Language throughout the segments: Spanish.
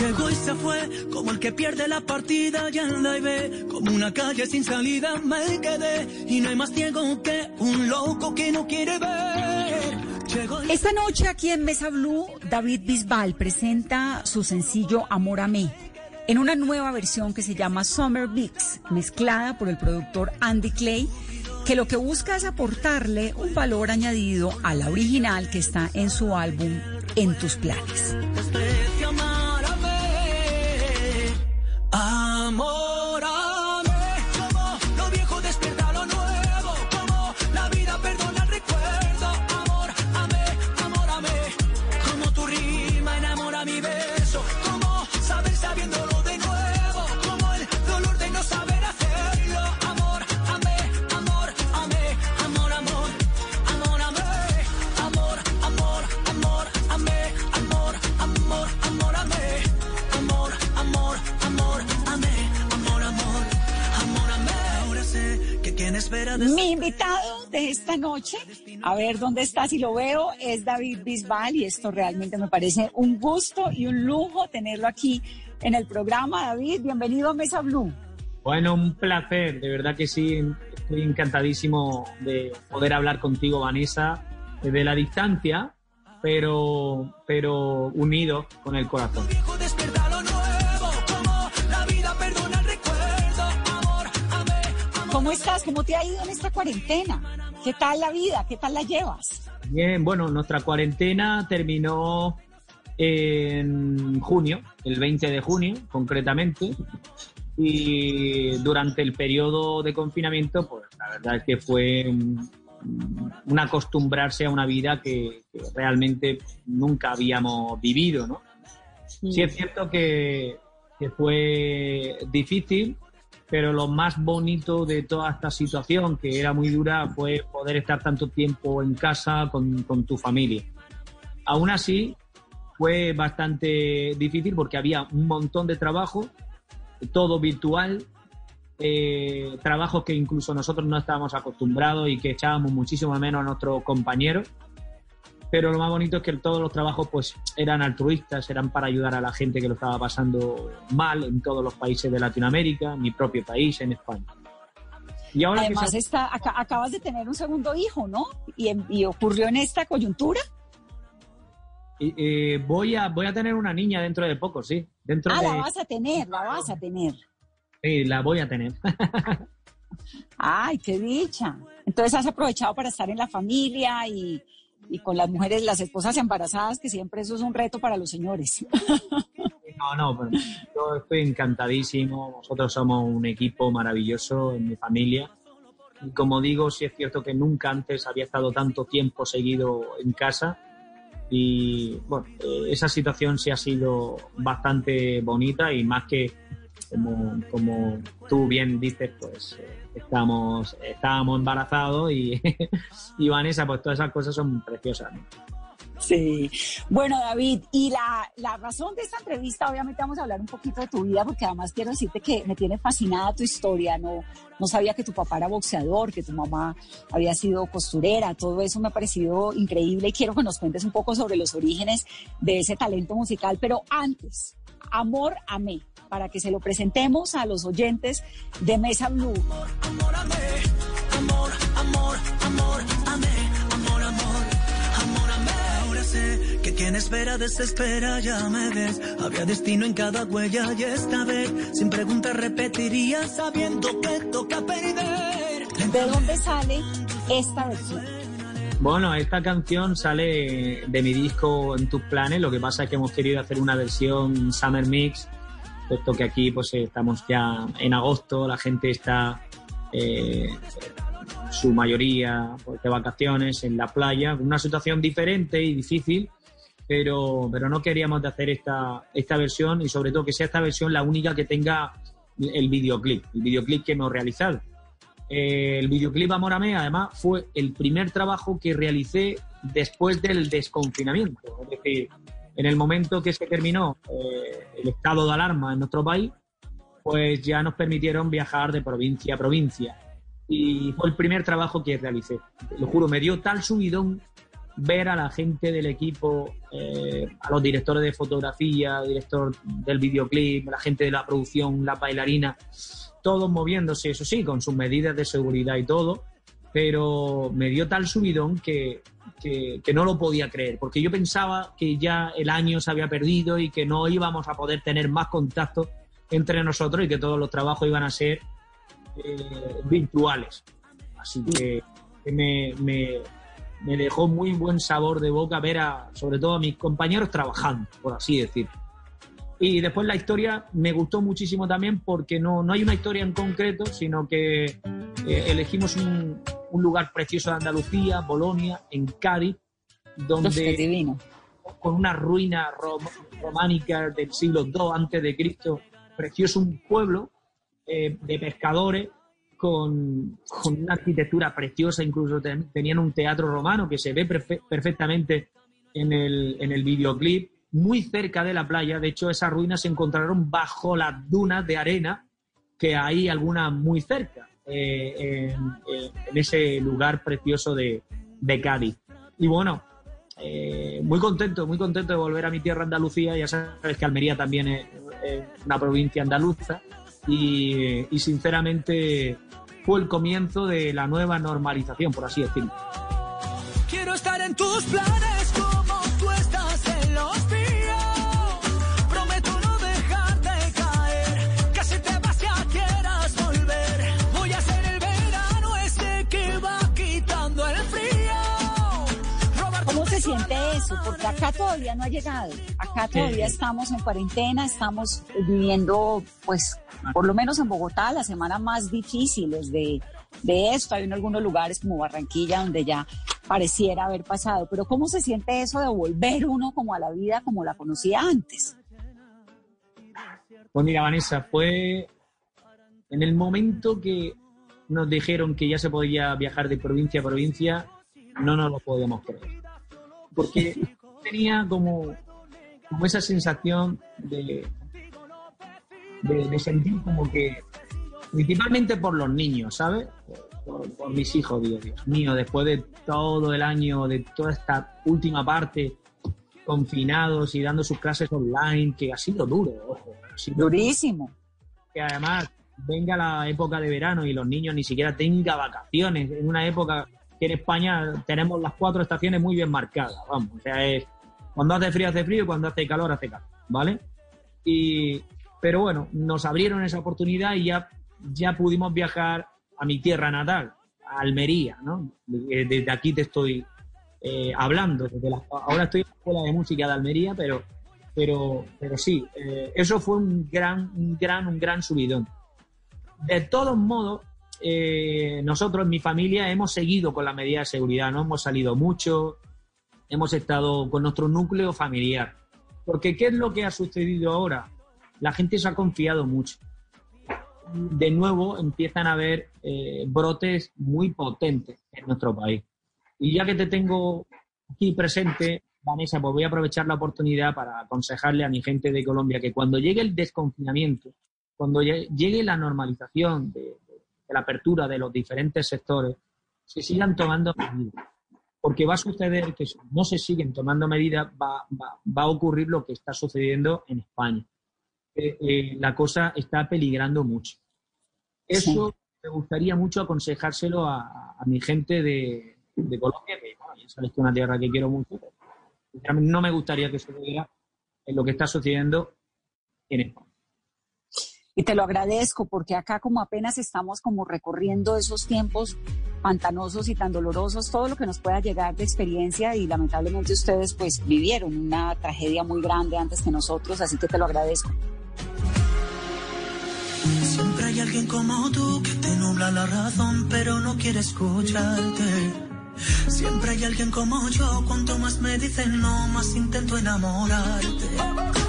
Llegó y se fue, como el que pierde la partida y anda y ve, como una calle sin salida me quedé, y no hay más ciego que un loco que no quiere ver. Y Esta noche aquí en Mesa Blue, David Bisbal presenta su sencillo Amor a mí, en una nueva versión que se llama Summer Mix, mezclada por el productor Andy Clay, que lo que busca es aportarle un valor añadido a la original que está en su álbum En tus planes. Amórame, esta noche, a ver dónde está, si lo veo, es David Bisbal y esto realmente me parece un gusto y un lujo tenerlo aquí en el programa. David, bienvenido a Mesa Blue. Bueno, un placer, de verdad que sí. Estoy encantadísimo de poder hablar contigo, Vanessa, desde la distancia, pero, pero unido con el corazón. ¿Cómo estás? ¿Cómo te ha ido en esta cuarentena? ¿Qué tal la vida? ¿Qué tal la llevas? Bien, bueno, nuestra cuarentena terminó en junio, el 20 de junio concretamente, y durante el periodo de confinamiento, pues la verdad es que fue un, un acostumbrarse a una vida que, que realmente nunca habíamos vivido, ¿no? Sí es cierto que, que fue difícil, pero lo más bonito de toda esta situación, que era muy dura, fue poder estar tanto tiempo en casa con, tu familia. Aún así, fue bastante difícil porque había un montón de trabajo, todo virtual, eh, trabajos que incluso nosotros no estábamos acostumbrados y que echábamos muchísimo menos a nuestros compañeros. Pero lo más bonito es que todos los trabajos pues eran altruistas, eran para ayudar a la gente que lo estaba pasando mal en todos los países de Latinoamérica, mi propio país, en España. Y ahora Además, se- está, aca- acabas de tener un segundo hijo, ¿no? Y, y ocurrió en esta coyuntura. eh, voy, a, voy a tener una niña dentro de poco, sí. Dentro Ah, de, la vas a tener, la vas a tener. sí, la voy a tener. Ay, qué dicha. Entonces has aprovechado para estar en la familia y, y con las mujeres, las esposas embarazadas, que siempre eso es un reto para los señores. No, no, yo estoy encantadísimo. Nosotros somos un equipo maravilloso en mi familia. Y como digo, sí es cierto que nunca antes había estado tanto tiempo seguido en casa. Y bueno, eh, esa situación sí ha sido bastante bonita y más que, como, como tú bien dices, pues eh, estamos, estábamos embarazados y, y Vanessa, pues todas esas cosas son preciosas. Sí. Bueno, David, y la, la razón de esta entrevista, obviamente vamos a hablar un poquito de tu vida, porque además quiero decirte que me tiene fascinada tu historia. No, no sabía que tu papá era boxeador, que tu mamá había sido costurera, todo eso me ha parecido increíble y quiero que nos cuentes un poco sobre los orígenes de ese talento musical. Pero antes, Amor a mí, para que se lo presentemos a los oyentes de Mesa Blue. Amor, amé, amor, amor, amor, amé, amor, amor, amor, amé. Ahora sé que quien espera desespera, ya me ves. Había destino en cada huella y esta vez, sin preguntas repetiría, sabiendo que toca perder. ¿De dónde sale esta versión? Bueno, esta canción sale de mi disco En tus planes, lo que pasa es que hemos querido hacer una versión Summer Mix, puesto que aquí pues estamos ya en agosto, la gente está eh, su mayoría pues, de vacaciones en la playa, una situación diferente y difícil, pero, pero no queríamos de hacer esta, esta versión y sobre todo que sea esta versión la única que tenga el videoclip, el videoclip que hemos realizado. Eh, el videoclip Amor a Mí, además, fue el primer trabajo que realicé después del desconfinamiento. Es decir, en el momento que se terminó eh, el estado de alarma en nuestro país, pues ya nos permitieron viajar de provincia a provincia. Y fue el primer trabajo que realicé. Lo juro, me dio tal subidón ver a la gente del equipo, eh, a los directores de fotografía, director del videoclip, la gente de la producción, la bailarina, todos moviéndose, eso sí, con sus medidas de seguridad y todo, pero me dio tal subidón que, que, no lo podía creer, porque yo pensaba que ya el año se había perdido y que no íbamos a poder tener más contacto entre nosotros y que todos los trabajos iban a ser eh, virtuales. Así que me, me, me dejó muy buen sabor de boca ver a, sobre todo a mis compañeros trabajando, por así decir. Y después la historia me gustó muchísimo también porque no, no hay una historia en concreto, sino que eh, elegimos un, un, lugar precioso de Andalucía, Bolonia, en Cádiz, donde con una ruina románica del siglo II antes de Cristo, precioso un pueblo eh, de pescadores con, una arquitectura preciosa, incluso tenían un teatro romano que se ve perfectamente en el, en el videoclip, muy cerca de la playa. De hecho, esas ruinas se encontraron bajo las dunas de arena, que hay algunas muy cerca, eh, en, ese lugar precioso de, de Cádiz. Y bueno, eh, muy contento, muy contento de volver a mi tierra Andalucía. Ya sabes que Almería también es, una provincia andaluza. Y, y, sinceramente fue el comienzo de la nueva normalización, por así decirlo. Quiero estar en tus planes acá todavía no ha llegado. Acá todavía estamos en cuarentena, estamos viviendo pues por lo menos en Bogotá, las semanas más difíciles de, de esto. Hay en algunos lugares como Barranquilla donde ya pareciera haber pasado. Pero ¿cómo se siente eso de volver uno como a la vida como la conocía antes? Pues mira, Vanessa, fue en el momento que nos dijeron que ya se podía viajar de provincia a provincia, no nos lo podíamos creer. Porque tenía como, como esa sensación de, de, sentir como que, principalmente por los niños, ¿sabes? Por, mis hijos, Dios, Dios mío, después de todo el año, de toda esta última parte, confinados y dando sus clases online, que ha sido duro, ojo. Durísimo. Que además venga la época de verano y los niños ni siquiera tengan vacaciones, en una época que en España tenemos las cuatro estaciones muy bien marcadas, vamos, o sea, es cuando hace frío hace frío y cuando hace calor hace calor, ¿vale? Y, pero bueno, nos abrieron esa oportunidad y ya, ya pudimos viajar a mi tierra natal, a Almería, ¿no? Desde aquí te estoy eh, hablando. Ahora estoy en la escuela de música de Almería, pero, pero, pero sí, eh, eso fue un gran, un gran, un gran subidón. De todos modos, eh, nosotros, mi familia, hemos seguido con la medida de seguridad, no hemos salido mucho, hemos estado con nuestro núcleo familiar. Porque, ¿qué es lo que ha sucedido ahora? la gente se ha confiado mucho. De nuevo empiezan a haber eh, brotes muy potentes en nuestro país. Y ya que te tengo aquí presente, Vanessa, pues voy a aprovechar la oportunidad para aconsejarle a mi gente de Colombia que cuando llegue el desconfinamiento, cuando llegue la normalización de, la apertura de los diferentes sectores, se sigan tomando medidas. Porque va a suceder que si no se siguen tomando medidas, va, va a ocurrir lo que está sucediendo en España eh, la cosa está peligrando mucho. Eso me gustaría mucho aconsejárselo a, mi gente de, Colombia, que ya sabes que es una tierra que quiero mucho. no me gustaría que sucediera en lo que está sucediendo en España. Y te lo agradezco porque acá como apenas estamos como recorriendo esos tiempos pantanosos y tan dolorosos, todo lo que nos pueda llegar de experiencia y lamentablemente ustedes pues vivieron una tragedia muy grande antes que nosotros, así que te lo agradezco. Siempre hay alguien como tú que te nubla la razón, pero no quiere escucharte. Siempre hay alguien como yo. Cuanto más me dicen no, más intento enamorarte.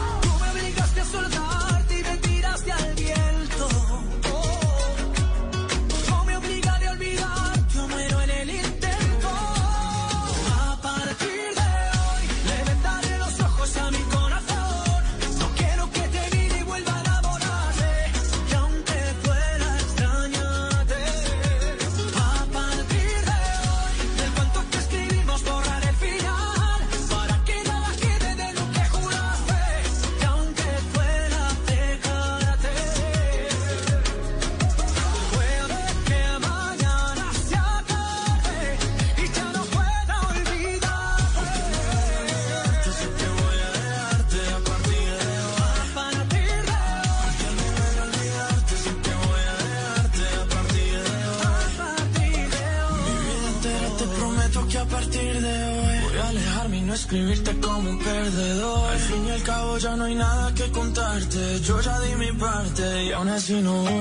Parte y aún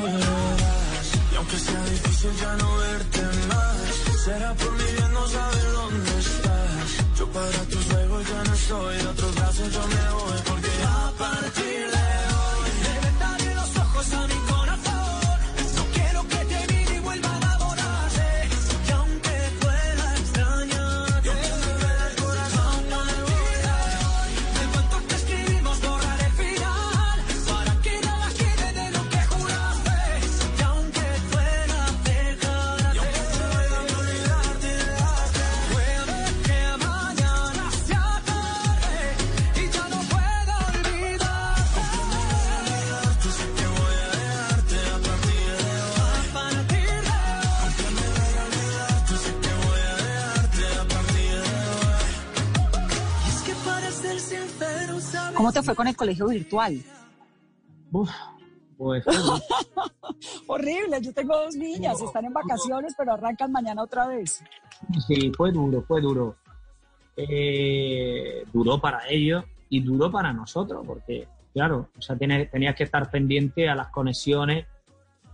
¿Cómo te fue con el colegio virtual? Uf, pues Horrible, yo tengo dos niñas, están en vacaciones, pero arrancan mañana otra vez. sí, fue duro, fue duro. Eh, duró para ellos y duró para nosotros, porque, claro, o sea, tenías, tenías que estar pendiente a las conexiones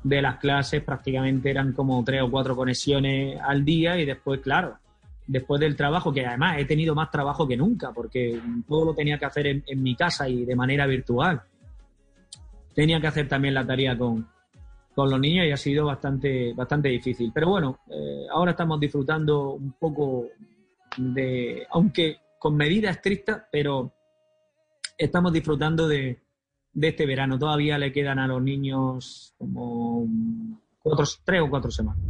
de las clases, prácticamente eran como tres o cuatro conexiones al día y después, claro, después del trabajo, que además he tenido más trabajo que nunca, porque todo lo tenía que hacer en, en mi casa y de manera virtual. Tenía que hacer también la tarea con, con los niños y ha sido bastante, bastante difícil. Pero bueno, eh, ahora estamos disfrutando un poco de, aunque con medidas estrictas, pero estamos disfrutando de, de este verano. Todavía le quedan a los niños como cuatro, tres o cuatro semanas.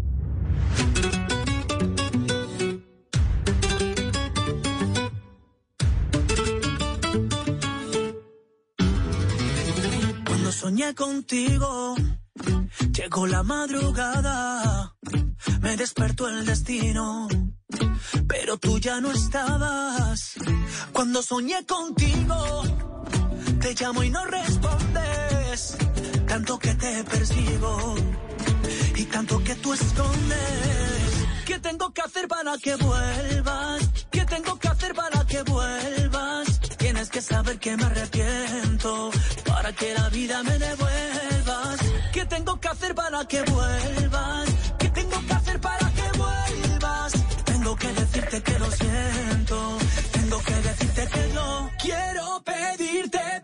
Soñé contigo, llegó la madrugada, me despertó el destino, pero tú ya no estabas. Cuando soñé contigo, te llamo y no respondes, tanto que te persigo y tanto que tú escondes. ¿Qué tengo que hacer para que vuelvas? ¿Qué tengo que hacer para que vuelvas? Tienes que saber que me arrepiento para que la vida me devuelvas. ¿Qué tengo que hacer para que vuelvas? ¿Qué tengo que hacer para que vuelvas? Tengo que decirte que lo siento. Tengo que decirte que no quiero pedirte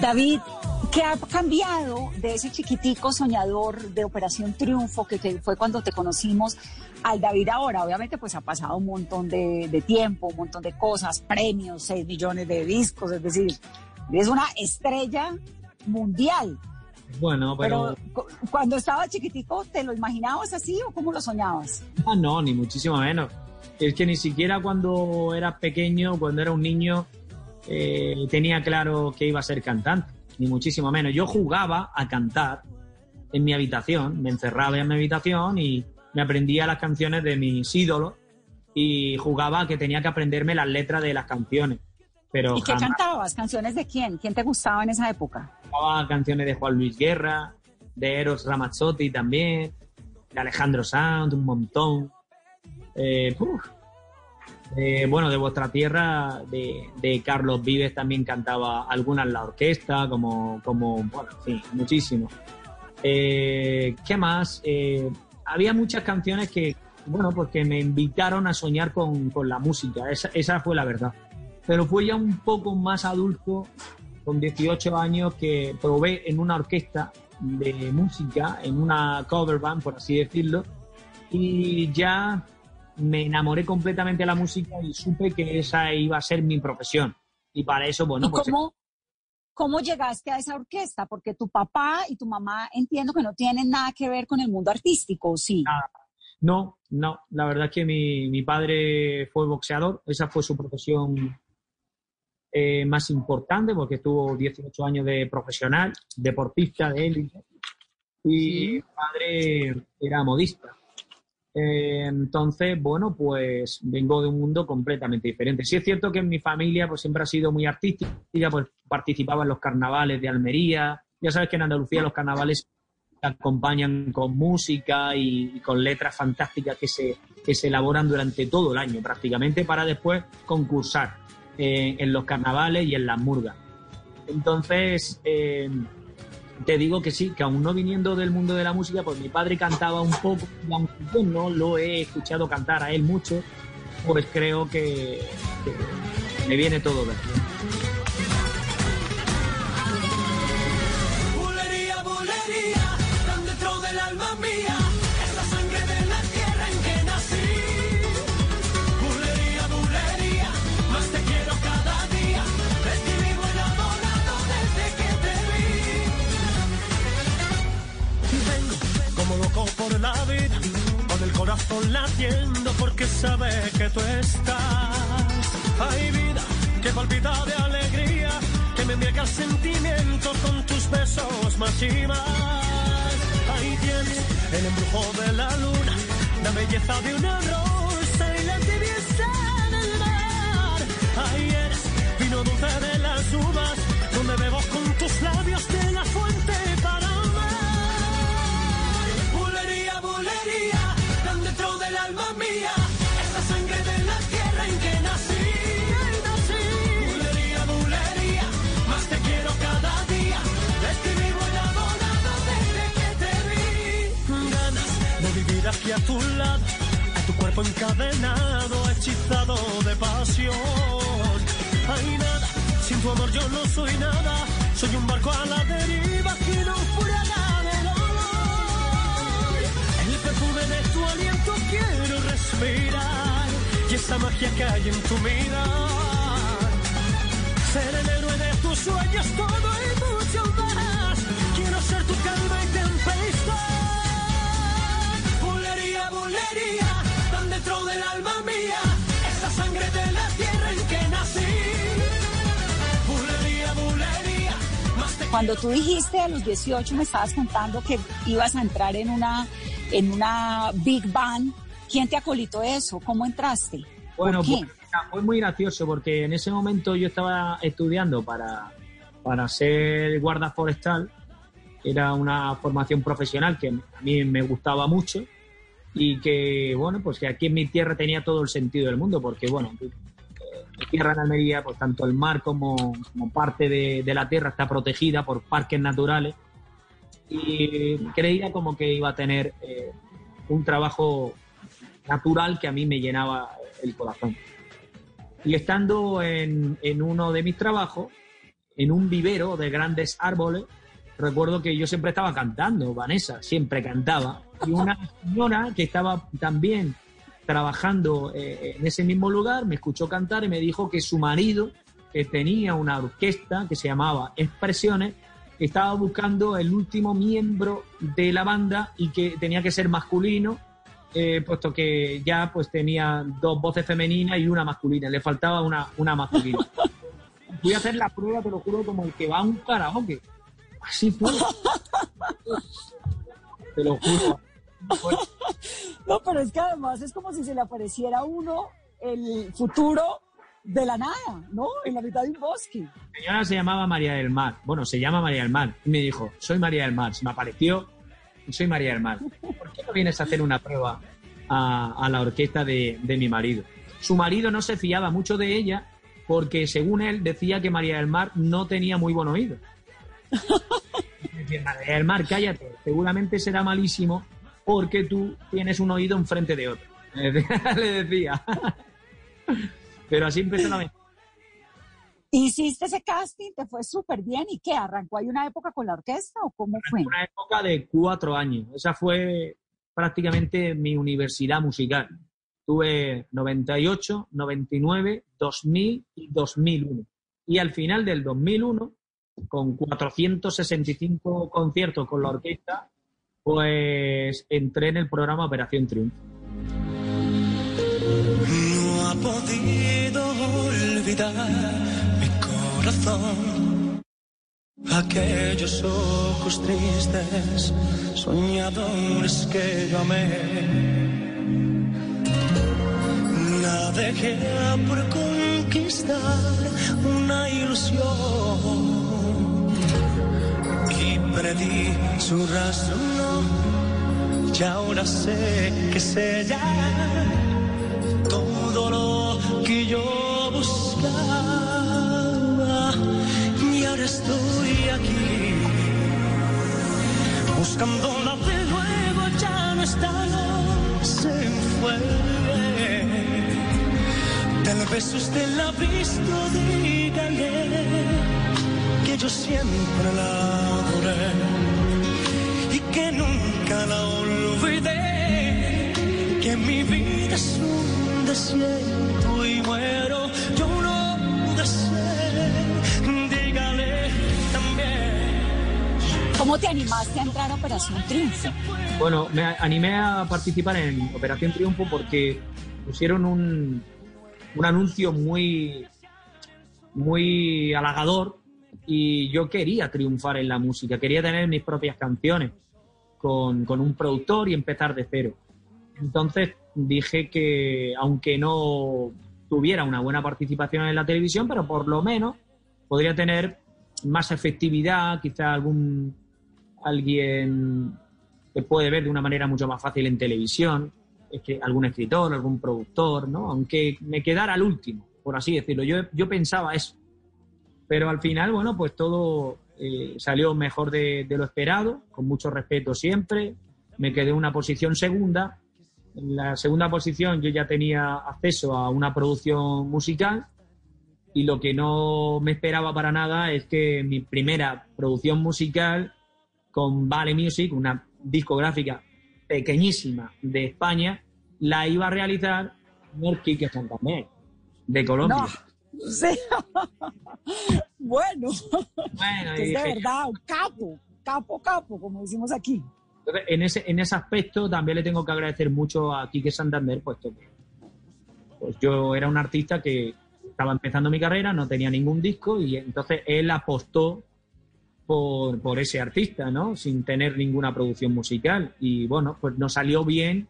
David, ¿qué ha cambiado de ese chiquitico soñador de Operación Triunfo que, que fue cuando te conocimos al David ahora? Obviamente pues ha pasado un montón de, de tiempo, un montón de cosas, premios, 6 millones de discos, es decir, es una estrella mundial. Bueno, pero... Pero, cu- cuando estaba chiquitico, ¿te lo imaginabas así o cómo lo soñabas? Ah, no, ni muchísimo menos. Es que ni siquiera cuando era pequeño, cuando era un niño, eh, tenía claro que iba a ser cantante, ni muchísimo menos. Yo jugaba a cantar en mi habitación, me encerraba en mi habitación y me aprendía las canciones de mis ídolos y jugaba a que tenía que aprenderme las letras de las canciones. Pero ¿Y qué jamás cantabas? ¿Canciones de quién? ¿Quién te gustaba en esa época? jugaba canciones de Juan Luis Guerra, de Eros Ramazzotti también, de Alejandro Sanz, un montón. Eh, uf. Eh, bueno, de vuestra tierra, de, Carlos Vives también cantaba algunas la orquesta, como, como bueno, en muchísimo. Eh, ¿Qué más? Eh, había muchas canciones que, bueno, porque me invitaron a soñar con, con la música, esa, esa fue la verdad. Pero fue ya un poco más adulto, con 18 años, que probé en una orquesta de música, en una cover band, por así decirlo, y ya me enamoré completamente de la música y supe que esa iba a ser mi profesión. Y para eso, bueno, ¿Y pues cómo, cómo llegaste a esa orquesta? Porque tu papá y tu mamá entiendo que no tienen nada que ver con el mundo artístico, ¿o ¿sí? No, no, la verdad es que mi, mi padre fue boxeador, esa fue su profesión eh, más importante porque estuvo 18 años de profesional, deportista de élite, y mi padre era modista. Eh, entonces, bueno, pues vengo de un mundo completamente diferente. Sí es cierto que en mi familia pues siempre ha sido muy artística, pues participaba en los carnavales de Almería. Ya sabes que en Andalucía los carnavales acompañan con música y, y con letras fantásticas que se, que se elaboran durante todo el año prácticamente para después concursar eh, en los carnavales y en las murgas. Entonces, eh, te digo que sí, que aún no viniendo del mundo de la música, pues mi padre cantaba un poco, y aunque yo no lo he escuchado cantar a él mucho, pues creo que, me viene todo bien. Corazón latiendo porque sabe que tú estás. Hay vida que palpita de alegría, que me embriaga el sentimiento con tus besos más y más. Ahí tienes el embrujo de la luna, la belleza de una rosa y la tibieza del mar. Ahí eres vino dulce de las uvas, encadenado, hechizado de pasión. Hay nada, sin tu amor yo no soy nada, soy un barco a la deriva no fuera de dolor. El perfume de tu aliento quiero respirar y esa magia que hay en tu mirar. Ser el héroe de tus sueños, todo y mucho más. Cuando tú dijiste a los 18 me estabas contando que ibas a entrar en una, en una Big Band. ¿Quién te acolitó eso? ¿Cómo entraste? ¿Por Bueno, qué? pues, fue muy gracioso porque en ese momento yo estaba estudiando para, para ser guarda forestal era una formación profesional que a mí me gustaba mucho y que, bueno, pues que aquí en mi tierra tenía todo el sentido del mundo, porque, bueno, tierra en Almería, pues tanto el mar como, como parte de, de la tierra está protegida por parques naturales y creía como que iba a tener eh, un trabajo natural que a mí me llenaba el corazón. Y estando en, en uno de mis trabajos, en un vivero de grandes árboles, recuerdo que yo siempre estaba cantando, Vanessa, siempre cantaba. Y una señora que estaba también trabajando eh, en ese mismo lugar me escuchó cantar y me dijo que su marido, que tenía una orquesta que se llamaba Expresiones, estaba buscando el último miembro de la banda y que tenía que ser masculino, eh, puesto que ya pues tenía dos voces femeninas y una masculina, le faltaba una, una masculina. Fui a hacer la prueba, te lo juro, como el que va a un karaoke. Así fue. Te lo juro. No, pero es que además es como si se le apareciera a uno el futuro de la nada, ¿no? En la mitad de un bosque. La señora se llamaba María del Mar. Bueno, se llama María del Mar. Y me dijo, soy María del Mar. Se me apareció soy María del Mar. ¿Por qué no vienes a hacer una prueba a, a la orquesta de, de mi marido? Su marido no se fiaba mucho de ella porque, según él, decía que María del Mar no tenía muy buen oído. María del Mar, cállate. Seguramente será malísimo porque tú tienes un oído enfrente de otro. Le decía- Le decía. Pero así empezó la Hiciste ese casting, te fue súper bien. ¿Y qué? ¿Arrancó ahí una época con la orquesta o cómo fue? una época de cuatro años. Esa fue prácticamente mi universidad musical. Tuve 98, 99, 2000 y 2001. Y al final del 2001, con 465 conciertos con la orquesta, pues entré en el programa Operación Triunfo. No ha podido olvidar mi corazón aquellos ojos tristes, soñadores que yo amé. Navegé por conquistar una ilusión perdí su razón. Y ahora sé que ella. Todo lo que yo buscaba. Y ahora estoy aquí. Buscándola de nuevo ya no está se fue. Tal vez usted la ha visto dígale que yo siempre la adoré y que nunca la olvidé que mi vida es un desierto y muero yo no pude ser dígale también ¿Cómo te animaste a entrar a Operación Triunfo? Bueno, me animé a participar en Operación Triunfo porque pusieron un, un anuncio muy, muy halagador y yo quería triunfar en la música, quería tener mis propias canciones con, con un productor y empezar de cero. Entonces dije que aunque no tuviera una buena participación en la televisión, pero por lo menos podría tener más efectividad, quizá algún alguien que puede ver de una manera mucho más fácil en televisión, es que algún escritor, algún productor, ¿no? Aunque me quedara al último, por así decirlo. Yo, yo pensaba eso. Pero al final, bueno, pues todo eh, salió mejor de, de lo esperado, con mucho respeto siempre. Me quedé en una posición segunda. En la segunda posición yo ya tenía acceso a una producción musical y lo que no me esperaba para nada es que mi primera producción musical con Vale Music, una discográfica pequeñísima de España, la iba a realizar señor Quique Santander, de Colombia. No, sí. bueno, Bueno, es de verdad, un capo, capo, capo, como decimos aquí. En ese, en ese aspecto también le tengo que agradecer mucho a Quique Santander, puesto que pues yo era un artista que estaba empezando mi carrera, no tenía ningún disco y entonces él apostó por, por ese artista, ¿no? Sin tener ninguna producción musical. Y bueno, pues nos salió bien,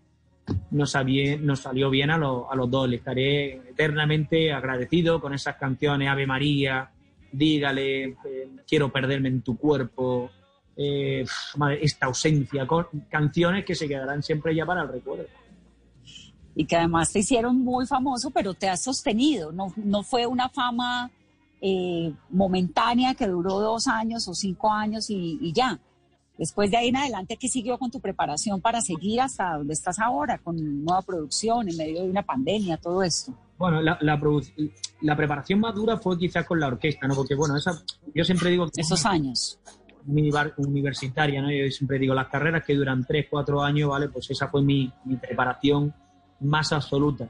nos, sabie- nos salió bien a, lo- a los dos. Le estaré eternamente agradecido con esas canciones Ave María, dígale, eh, quiero perderme en tu cuerpo, eh, esta ausencia, canciones que se quedarán siempre ya para el recuerdo. Y que además te hicieron muy famoso, pero te has sostenido. No, no fue una fama eh, momentánea que duró dos años o cinco años y ya. Después de ahí en adelante, ¿qué siguió con tu preparación para seguir hasta donde estás ahora, con nueva producción, en medio de una pandemia, todo esto? Bueno, la, la, produ- la preparación más dura fue quizás con la orquesta, ¿no? Porque, bueno, esa, yo siempre digo que Esos años. universitaria, ¿no? Yo siempre digo, las carreras que duran 3, 4 años, ¿vale? Pues esa fue mi, mi preparación más absoluta.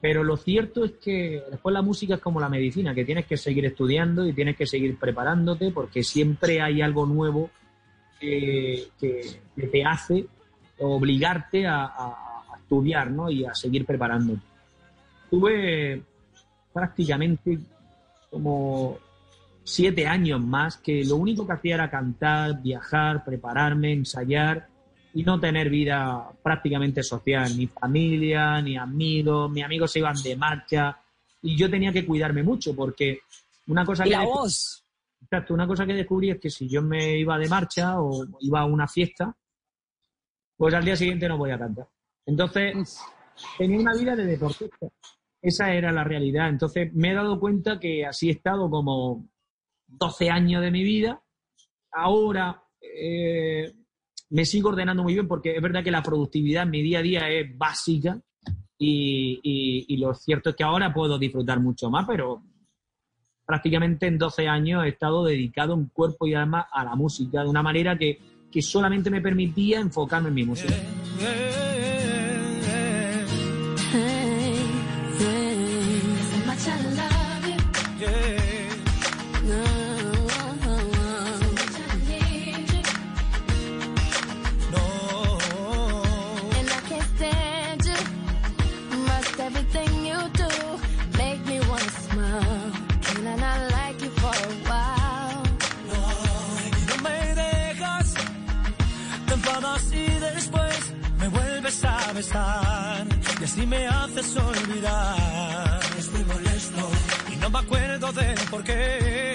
Pero lo cierto es que después la música es como la medicina, que tienes que seguir estudiando y tienes que seguir preparándote porque siempre hay algo nuevo que, que- que te hace obligarte a, a- a estudiar, ¿no? Y a seguir preparándote. Tuve prácticamente como siete años más que lo único que hacía era cantar, viajar, prepararme, ensayar y no tener vida prácticamente social, ni familia, ni amigos, mis amigos se iban de marcha y yo tenía que cuidarme mucho porque una cosa Y que la voz. Exacto, una cosa que descubrí es que si yo me iba de marcha o iba a una fiesta, pues al día siguiente no voy a cantar. Entonces, tenía una vida de deportista. Esa era la realidad. Entonces, me he dado cuenta que así he estado como 12 años de mi vida. Ahora eh, me sigo ordenando muy bien porque es verdad que la productividad en mi día a día es básica y, y- y lo cierto es que ahora puedo disfrutar mucho más, pero prácticamente en 12 años he estado dedicado en cuerpo y alma a la música de una manera que, que solamente me permitía enfocarme en mi música. And así me haces olvidar. Estoy molesto y no me acuerdo de por qué.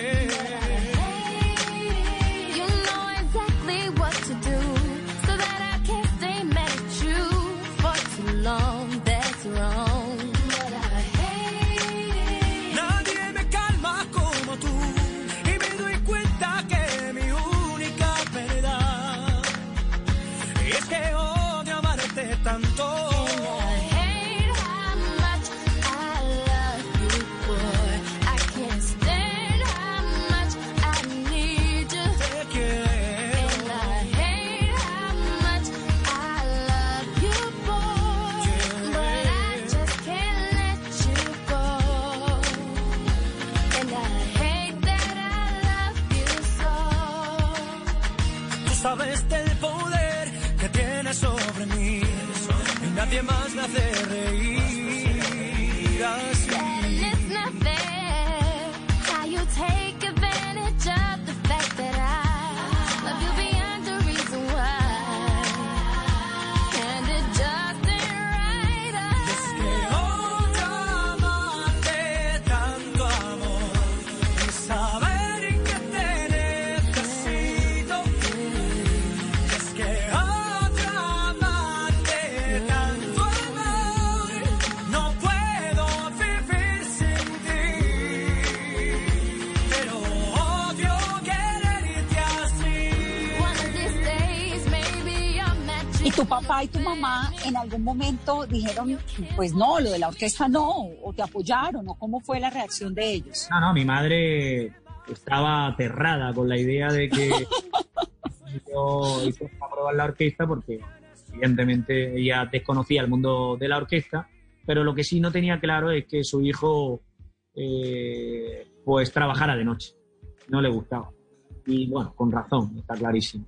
Nadie más me hace papá y tu mamá en algún momento dijeron, pues no, lo de la orquesta no, o te apoyaron, o cómo fue la reacción de ellos? No, no, mi madre estaba aterrada con la idea de que yo hiciera una prueba en la orquesta porque evidentemente ella desconocía el mundo de la orquesta, pero lo que sí no tenía claro es que su hijo eh, pues trabajara de noche, no le gustaba. Y bueno, con razón, está clarísimo.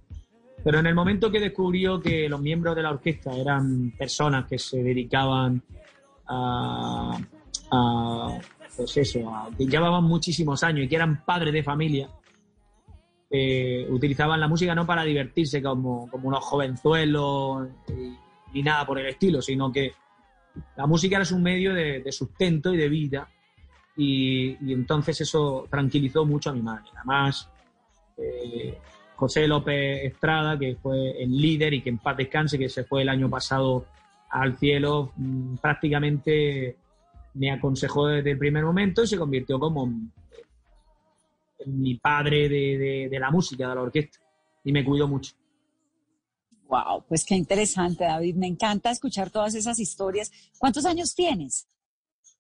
Pero en el momento que descubrió que los miembros de la orquesta eran personas que se dedicaban a, a, pues eso, que llevaban muchísimos años y que eran padres de familia, eh, utilizaban la música no para divertirse como, como unos jovenzuelos ni nada por el estilo, sino que la música era un medio de, de sustento y de vida y, y entonces eso tranquilizó mucho a mi madre. Además, eh, José López Estrada, que fue el líder y que en paz descanse, que se fue el año pasado al cielo, mm, prácticamente me aconsejó desde el primer momento y se convirtió como mi padre de, de- de la música, de la orquesta, y me cuidó mucho. Wow, pues qué interesante, David. Me encanta escuchar todas esas historias. ¿Cuántos años tienes?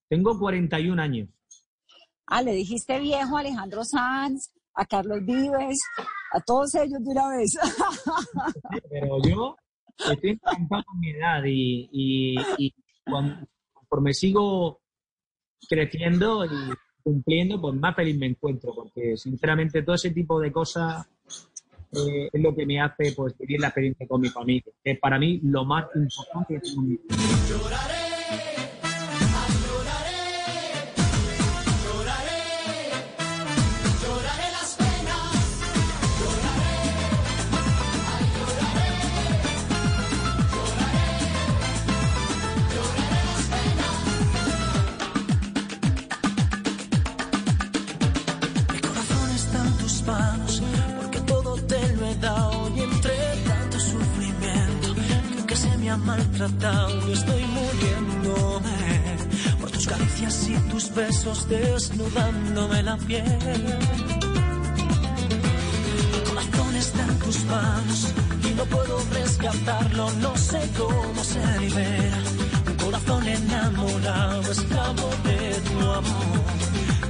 Tengo 41 años. Ah, le dijiste viejo a Alejandro Sanz, a Carlos Vives, a todos ellos de una vez. pero yo estoy encantado con mi edad y, y, y conforme sigo creciendo y cumpliendo, pues más feliz me encuentro, porque sinceramente todo ese tipo de cosas eh, es lo que me hace pues, vivir la experiencia con mi familia, que es para mí lo más importante en mi vida. Y estoy muriéndome por tus caricias y tus besos desnudándome la piel. Mi corazón está en tus manos y no puedo rescatarlo, no sé cómo se libera. Un corazón enamorado, esclavo de tu amor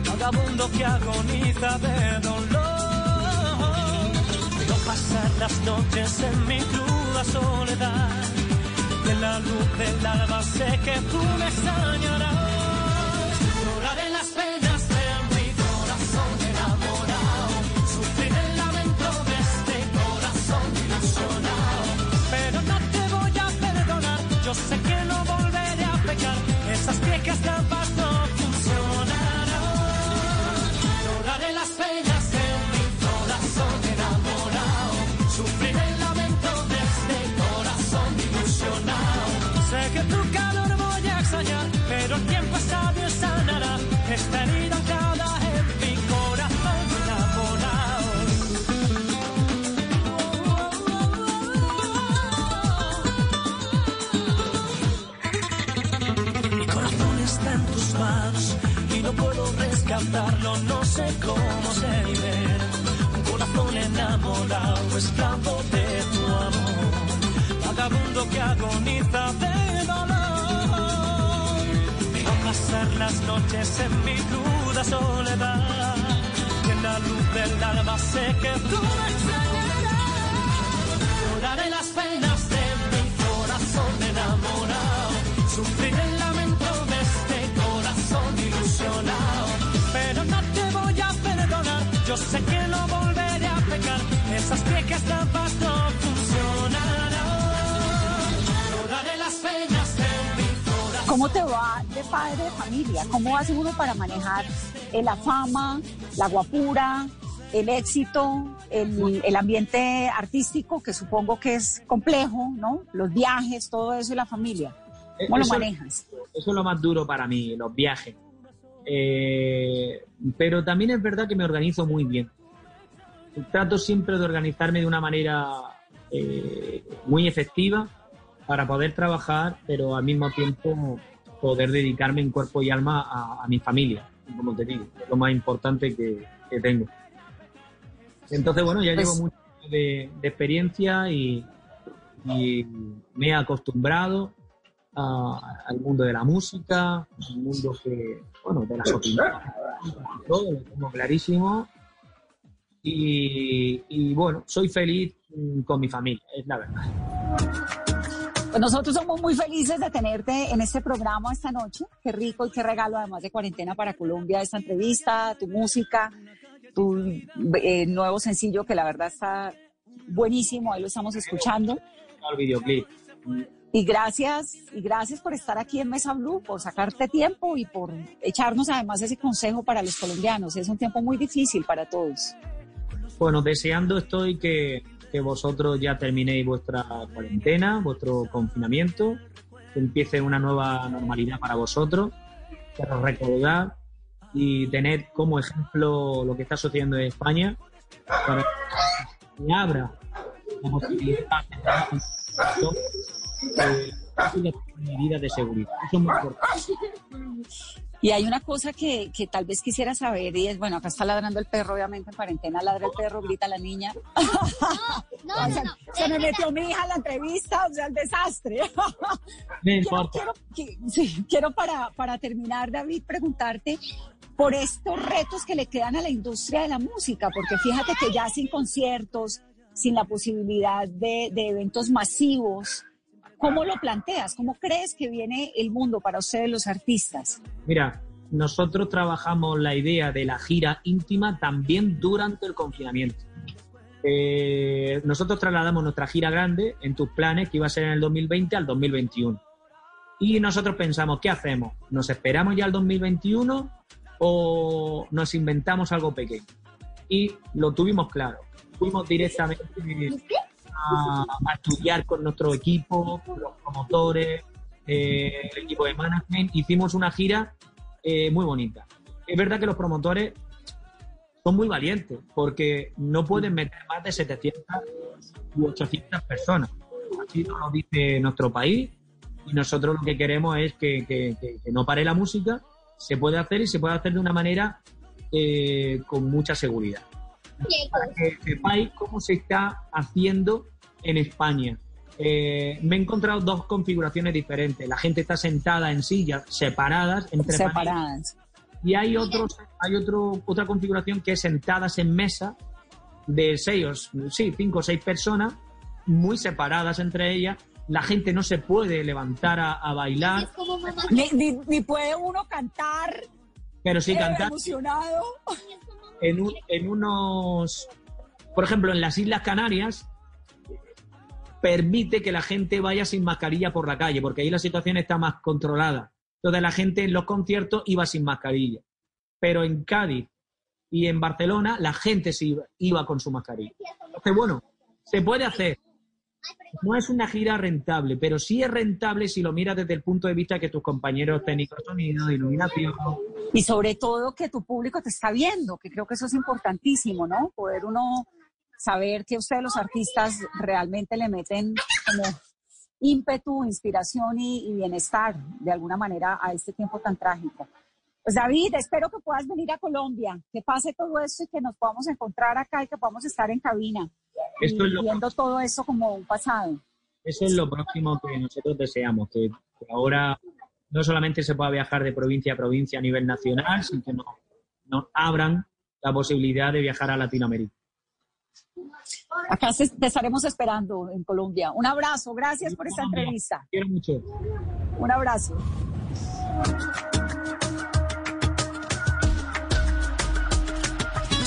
vagabundo que agoniza de dolor. Veo pasar las noches en mi cruda soledad. La luz del alba sé que tú me extrañarás. Lloraré las penas de mi corazón enamorado. Sufrir el lamento de este corazón ilusionado. Pero no te voy a perdonar. Yo sé que no volveré a pecar. Esas viejas trampas las noches en mi cruda soledad y en la luz del alma sé que tú me. Lloraré las penas de mi corazón enamorado. Sufrir el lamento de este corazón ilusionado. Pero no te voy a perdonar. Yo sé que no volveré a pecar. Esas viejas ¿Cómo te va de padre de familia? ¿Cómo hace uno para manejar eh, la fama, la guapura, el éxito, el, el ambiente artístico, que supongo que es complejo, ¿no? Los viajes, todo eso y la familia. ¿Cómo lo Eso- manejas? Eso es lo más duro para mí, los viajes. Eh, pero también es verdad que me organizo muy bien. Trato siempre de organizarme de una manera eh, muy efectiva para poder trabajar, pero al mismo tiempo poder dedicarme en cuerpo y alma a, a mi familia, como te digo, es lo más importante que, que tengo. Entonces, bueno, ya Pues- llevo mucho de, de experiencia y, y me he acostumbrado a- al mundo de la música, al mundo que, bueno, de las opiniones, todo lo tengo clarísimo. Y, y, bueno, soy feliz con mi familia, es la verdad. Pues nosotros somos muy felices de tenerte en este programa esta noche. Qué rico y qué regalo, además de cuarentena para Colombia, esta entrevista, tu música, tu eh, nuevo sencillo que la verdad está buenísimo, ahí lo estamos escuchando. El videoclip. Y gracias, y gracias por estar aquí en Mesa Blue, por sacarte tiempo y por echarnos además ese consejo para los colombianos. Es un tiempo muy difícil para todos. Bueno, deseando estoy que, que vosotros ya terminéis vuestra cuarentena, vuestro confinamiento, que empiece una nueva normalidad para vosotros. Pero recordad y tener como ejemplo lo que está sucediendo en España para que abra la posibilidad de trabajo eh, medidas de seguridad. Eso es muy importante. Y hay una cosa que, que tal vez quisiera saber y es, bueno, acá está ladrando el perro, obviamente en cuarentena ladra el perro, grita la niña. No, O no, sea, no. se me metió mi hija a la entrevista, o sea, el desastre. No quiero, importa. quiero, que- sí, quiero para, para terminar, David, preguntarte por estos retos que le quedan a la industria de la música, porque fíjate que ya sin conciertos, sin la posibilidad de, de eventos masivos, ¿cómo lo planteas? ¿Cómo crees que viene el mundo para ustedes los artistas? Mira, nosotros trabajamos la idea de la gira íntima también durante el confinamiento. Eh, nosotros trasladamos nuestra gira grande en tus planes, que iba a ser en el 2020 al 2021. Y nosotros pensamos, ¿qué hacemos? ¿Nos esperamos ya al 2021 o nos inventamos algo pequeño? Y lo tuvimos claro. Fuimos directamente a, a estudiar con nuestro equipo, los promotores, eh, el equipo de management. Hicimos una gira eh, muy bonita. Es verdad que los promotores son muy valientes porque no pueden meter más de 700 u 800 personas. Así nos lo dice nuestro país y nosotros lo que queremos es que, que- que- que no pare la música. Se puede hacer y se puede hacer de una manera eh, con mucha seguridad. Para que sepáis cómo se está haciendo en España. Eh, me he encontrado dos configuraciones diferentes. La gente está sentada en sillas separadas entre. Separadas. Y hay otros, hay otro, otra configuración que es sentadas en mesa de seis, o- sí, cinco o seis personas, muy separadas entre ellas. La gente no se puede levantar a, a bailar, Es como mamá. Ni, ni- ni puede uno cantar pero sí eh, cantar emocionado. en, un- en unos, por ejemplo, en las Islas Canarias permite que la gente vaya sin mascarilla por la calle, porque ahí la situación está más controlada. Entonces la gente en los conciertos iba sin mascarilla. Pero en Cádiz y en Barcelona la gente sí iba, con su mascarilla. Entonces, bueno, se puede hacer. No es una gira rentable, pero sí es rentable si lo miras desde el punto de vista que tus compañeros técnicos de sonido, iluminación, Y sobre todo que tu público te está viendo, que creo que eso es importantísimo, ¿no? Poder uno saber que ustedes los artistas realmente le meten como ímpetu, inspiración y, y bienestar de alguna manera a este tiempo tan trágico. Pues David, espero que puedas venir a Colombia, que pase todo esto y que nos podamos encontrar acá y que podamos estar en cabina Esto y es lo viendo todo esto como un pasado. Eso es lo próximo que nosotros deseamos, que, que ahora no solamente se pueda viajar de provincia a provincia a nivel nacional, sino que nos, nos abran la posibilidad de viajar a Latinoamérica. Acá te estaremos esperando en Colombia. Un abrazo, gracias por esta entrevista. Quiero mucho. Un abrazo.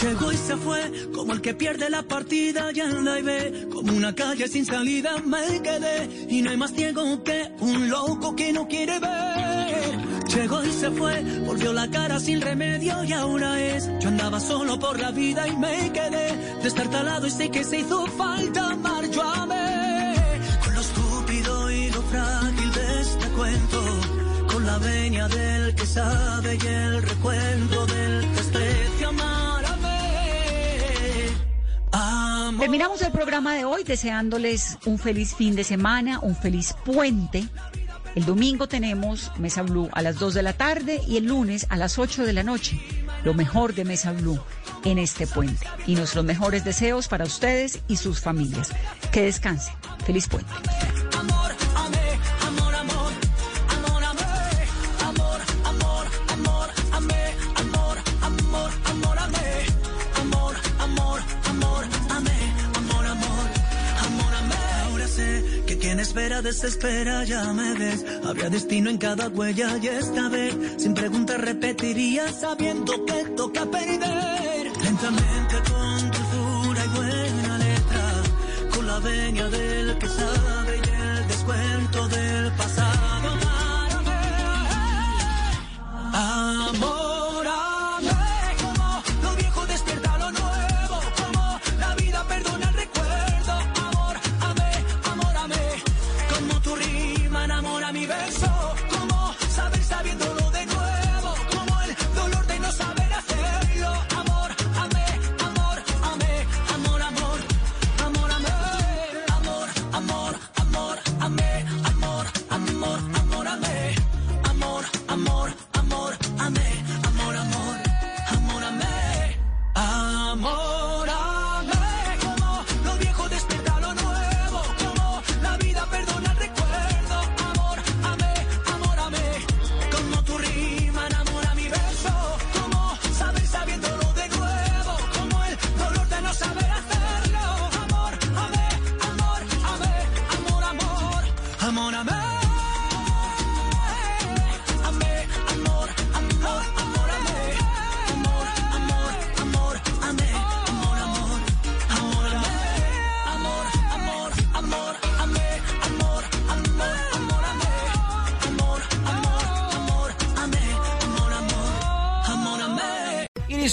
Llegó y se fue, como el que pierde la partida y en la ve, como una calle sin salida me quedé, y no hay más ciego que un loco que no quiere ver. Llegó y se fue, volvió la cara sin remedio y ahora es, yo andaba solo por la vida y me quedé, destartalado y sé que se hizo falta amar, yo amé, con lo estúpido y lo frágil de este cuento, con la venia del que sabe y el recuento del que desprecia amar a Amor. Terminamos el programa de hoy deseándoles un feliz fin de semana, un feliz puente. El domingo tenemos Mesa Blue a las 2 de la tarde y el lunes a las 8 de la noche. Lo mejor de Mesa Blue en este puente. Y nuestros mejores deseos para ustedes y sus familias. Que descansen. Feliz puente. Desespera, ya me ves. Habría destino en cada huella y esta vez, sin preguntas repetiría sabiendo que toca perder. Lentamente con dulzura y buena letra, con la venia del que sabe